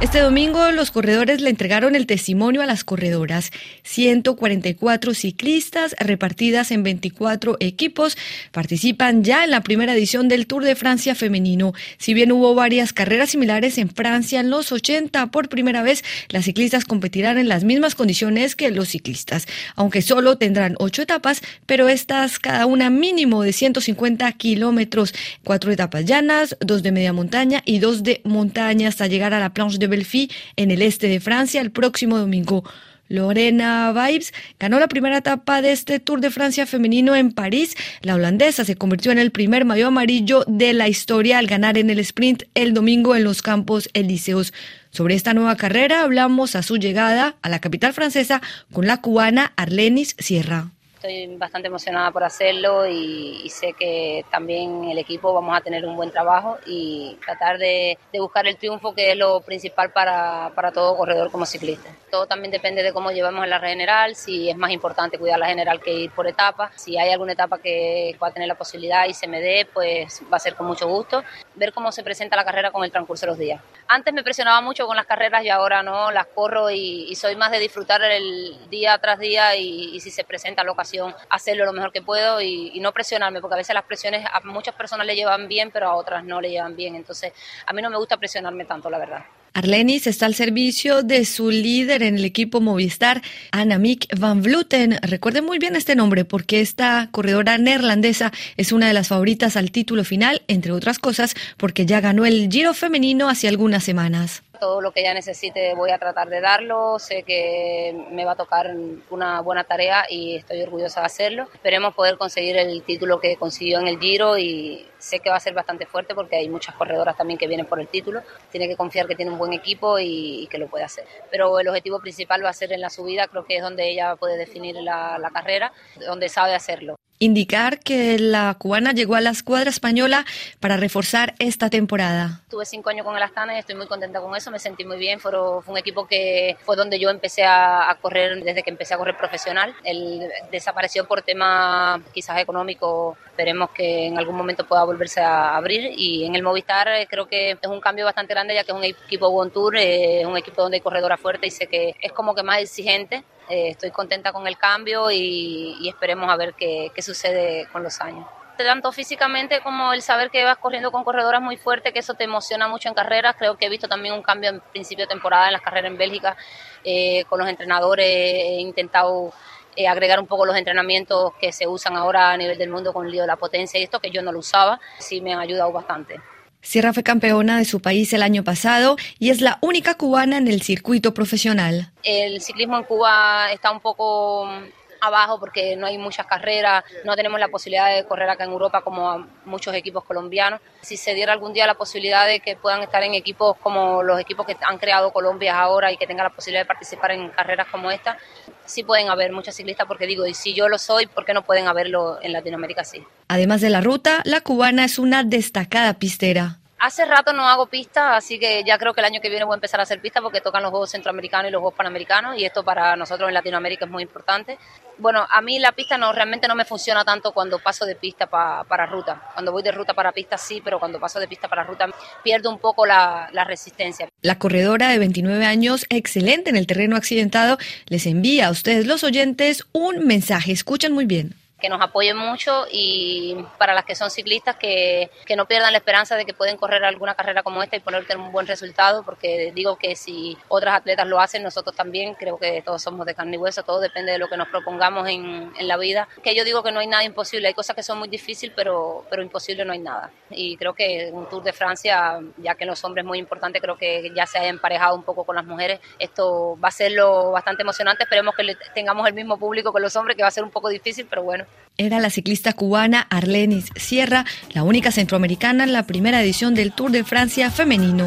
Este domingo los corredores le entregaron el testimonio a las corredoras. 144 ciclistas repartidas en 24 equipos participan ya en la primera edición del Tour de Francia femenino. Si bien hubo varias carreras similares en Francia en los 80, por primera vez las ciclistas competirán en las mismas condiciones que los ciclistas, aunque solo tendrán ocho etapas, pero estas cada una mínimo de 150 kilómetros, cuatro etapas llanas, dos de media montaña y dos de montaña hasta llegar a la planche de Belfi en el este de Francia el próximo domingo. Lorena Vibes ganó la primera etapa de este Tour de Francia femenino en París. La holandesa se convirtió en el primer mayo amarillo de la historia al ganar en el sprint el domingo en los Campos Elíseos. Sobre esta nueva carrera hablamos a su llegada a la capital francesa con la cubana Arlenis Sierra. Estoy bastante emocionada por hacerlo y, sé que también el equipo vamos a tener un buen trabajo y tratar de, buscar el triunfo que es lo principal para, para, todo corredor como ciclista. Todo también depende de cómo llevamos la general, si es más importante cuidar la general que ir por etapa. Si hay alguna etapa que va a tener la posibilidad y se me dé, pues va a ser con mucho gusto. Ver cómo se presenta la carrera con el transcurso de los días. Antes me presionaba mucho con las carreras y ahora no, las corro y, soy más de disfrutar el día tras día y, y si se presenta la ocasión hacerlo lo mejor que puedo y, no presionarme, porque a veces las presiones a muchas personas le llevan bien, pero a otras no le llevan bien. Entonces, a mí no me gusta presionarme tanto, la verdad. Arlenis está al servicio de su líder en el equipo Movistar, Annemiek van Vluten. Recuerden muy bien este nombre porque esta corredora neerlandesa es una de las favoritas al título final, entre otras cosas, porque ya ganó el Giro femenino hace algunas semanas. Todo lo que ella necesite voy a tratar de darlo. Sé que me va a tocar una buena tarea y estoy orgullosa de hacerlo. Esperemos poder conseguir el título que consiguió en el Giro y sé que va a ser bastante fuerte porque hay muchas corredoras también que vienen por el título. Tiene que confiar que tiene un buen equipo y, que lo puede hacer. Pero el objetivo principal va a ser en la subida, creo que es donde ella puede definir la, carrera, donde sabe hacerlo indicar que la cubana llegó a la escuadra española para reforzar esta temporada. Tuve cinco años con el Astana y estoy muy contenta con eso, me sentí muy bien, fue, fue un equipo que fue donde yo empecé a, correr desde que empecé a correr profesional. Él desapareció por tema quizás económico, esperemos que en algún momento pueda volverse a abrir y en el Movistar eh, creo que es un cambio bastante grande ya que es un equipo One Tour, eh, es un equipo donde hay corredora fuerte y sé que es como que más exigente eh, estoy contenta con el cambio y, esperemos a ver qué, sucede con los años tanto físicamente como el saber que vas corriendo con corredoras muy fuertes, que eso te emociona mucho en carreras. Creo que he visto también un cambio en principio de temporada en las carreras en Bélgica. Eh, con los entrenadores he intentado eh, agregar un poco los entrenamientos que se usan ahora a nivel del mundo con el lío de la potencia y esto, que yo no lo usaba. Sí me han ayudado bastante. Sierra fue campeona de su país el año pasado y es la única cubana en el circuito profesional. El ciclismo en Cuba está un poco abajo porque no hay muchas carreras, no tenemos la posibilidad de correr acá en Europa como muchos equipos colombianos. Si se diera algún día la posibilidad de que puedan estar en equipos como los equipos que han creado Colombia ahora y que tengan la posibilidad de participar en carreras como esta, sí pueden haber muchas ciclistas porque digo, y si yo lo soy, ¿por qué no pueden haberlo en Latinoamérica sí? Además de la ruta, la cubana es una destacada pistera. Hace rato no hago pista, así que ya creo que el año que viene voy a empezar a hacer pista porque tocan los Juegos Centroamericanos y los Juegos Panamericanos y esto para nosotros en Latinoamérica es muy importante. Bueno, a mí la pista no realmente no me funciona tanto cuando paso de pista para ruta. Cuando voy de ruta para pista sí, pero cuando paso de pista para ruta pierdo un poco la, la resistencia. La corredora de 29 años, excelente en el terreno accidentado, les envía a ustedes los oyentes un mensaje. Escuchen muy bien que nos apoyen mucho y para las que son ciclistas que, que, no pierdan la esperanza de que pueden correr alguna carrera como esta y ponerte un buen resultado, porque digo que si otras atletas lo hacen, nosotros también, creo que todos somos de carne y hueso, todo depende de lo que nos propongamos en, en la vida, que yo digo que no hay nada imposible, hay cosas que son muy difíciles, pero, pero imposible no hay nada. Y creo que un Tour de Francia, ya que los hombres es muy importante, creo que ya se ha emparejado un poco con las mujeres, esto va a ser lo bastante emocionante, esperemos que tengamos el mismo público que los hombres, que va a ser un poco difícil, pero bueno, era la ciclista cubana Arlenis Sierra, la única centroamericana en la primera edición del Tour de Francia femenino.